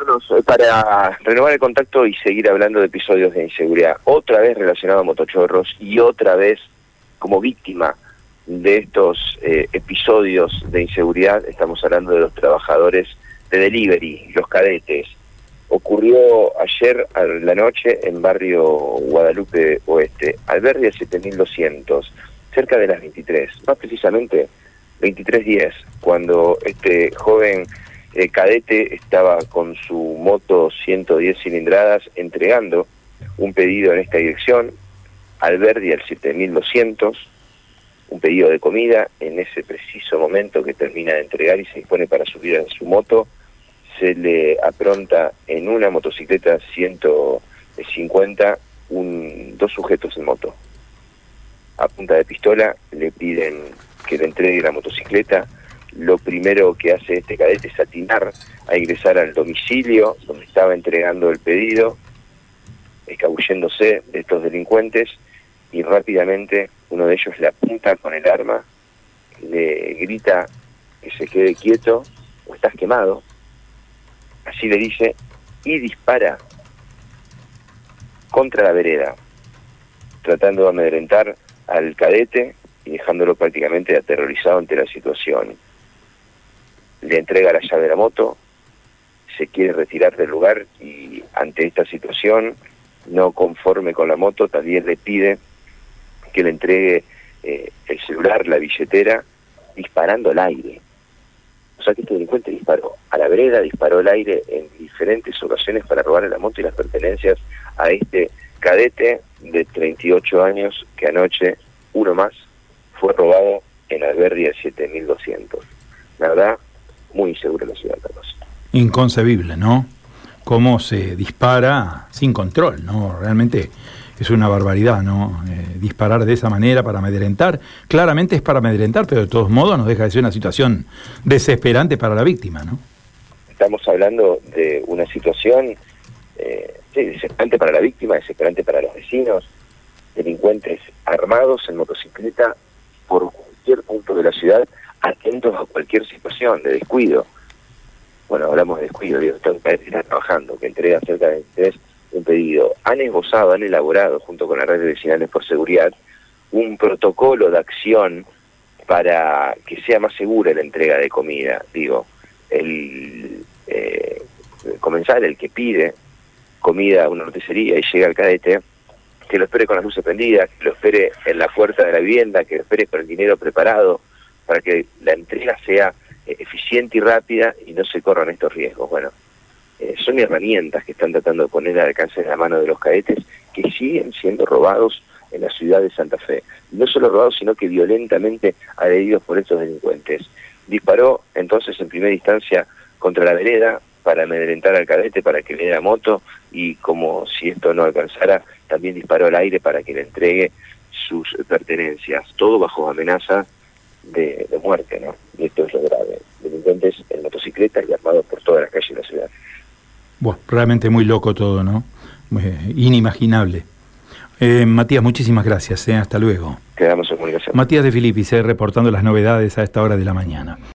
Eh, para renovar el contacto y seguir hablando de episodios de inseguridad, otra vez relacionado a motochorros y otra vez como víctima de estos eh, episodios de inseguridad, estamos hablando de los trabajadores de delivery, los cadetes. Ocurrió ayer a la noche en barrio Guadalupe Oeste, albergue 7200, cerca de las 23, más precisamente 23.10, cuando este joven el cadete estaba con su moto 110 cilindradas entregando un pedido en esta dirección, al Verdi al 7200, un pedido de comida, en ese preciso momento que termina de entregar y se dispone para subir a su moto, se le apronta en una motocicleta 150 un, dos sujetos en moto. A punta de pistola le piden que le entregue la motocicleta, lo primero que hace este cadete es atinar a ingresar al domicilio donde estaba entregando el pedido, escabulléndose de estos delincuentes y rápidamente uno de ellos le apunta con el arma, le grita que se quede quieto o estás quemado, así le dice, y dispara contra la vereda, tratando de amedrentar al cadete y dejándolo prácticamente aterrorizado ante la situación le entrega la llave de la moto, se quiere retirar del lugar y ante esta situación, no conforme con la moto, también le pide que le entregue eh, el celular, la billetera, disparando al aire. O sea que este delincuente disparó a la vereda, disparó al aire en diferentes ocasiones para robarle la moto y las pertenencias a este cadete de 38 años que anoche, uno más, fue robado en Alberdi 7200. La verdad, muy insegura la ciudad, Carlos. Inconcebible, ¿no? Cómo se dispara sin control, ¿no? Realmente es una barbaridad, ¿no? Eh, disparar de esa manera para amedrentar. Claramente es para amedrentar, pero de todos modos nos deja de ser una situación desesperante para la víctima, ¿no? Estamos hablando de una situación eh, desesperante para la víctima, desesperante para los vecinos, delincuentes armados en motocicleta por cualquier punto de la ciudad atentos a cualquier situación de descuido. Bueno, hablamos de descuido, digo, están, está trabajando, que entrega cerca de un pedido. Han esbozado, han elaborado, junto con la red de vecinales por seguridad, un protocolo de acción para que sea más segura la entrega de comida. Digo, el eh, comensal, el que pide comida a una roticería y llega al cadete, que lo espere con las luces prendidas, que lo espere en la puerta de la vivienda, que lo espere con el dinero preparado, para que la entrega sea eh, eficiente y rápida y no se corran estos riesgos. Bueno, eh, son herramientas que están tratando de poner al alcance de la mano de los cadetes que siguen siendo robados en la ciudad de Santa Fe. No solo robados, sino que violentamente agredidos por estos delincuentes. Disparó entonces en primera instancia contra la vereda para amedrentar al cadete, para que le dé la moto, y como si esto no alcanzara, también disparó al aire para que le entregue sus pertenencias, todo bajo amenaza de, muerte, ¿no? Y esto es lo grave. Delincuentes en motocicletas y armados por todas las calles de la ciudad. Bueno, realmente muy loco todo, ¿no? inimaginable. Eh, Matías, muchísimas gracias. ¿eh? Hasta luego. Quedamos en comunicación. Matías de Filipis, eh, reportando las novedades a esta hora de la mañana.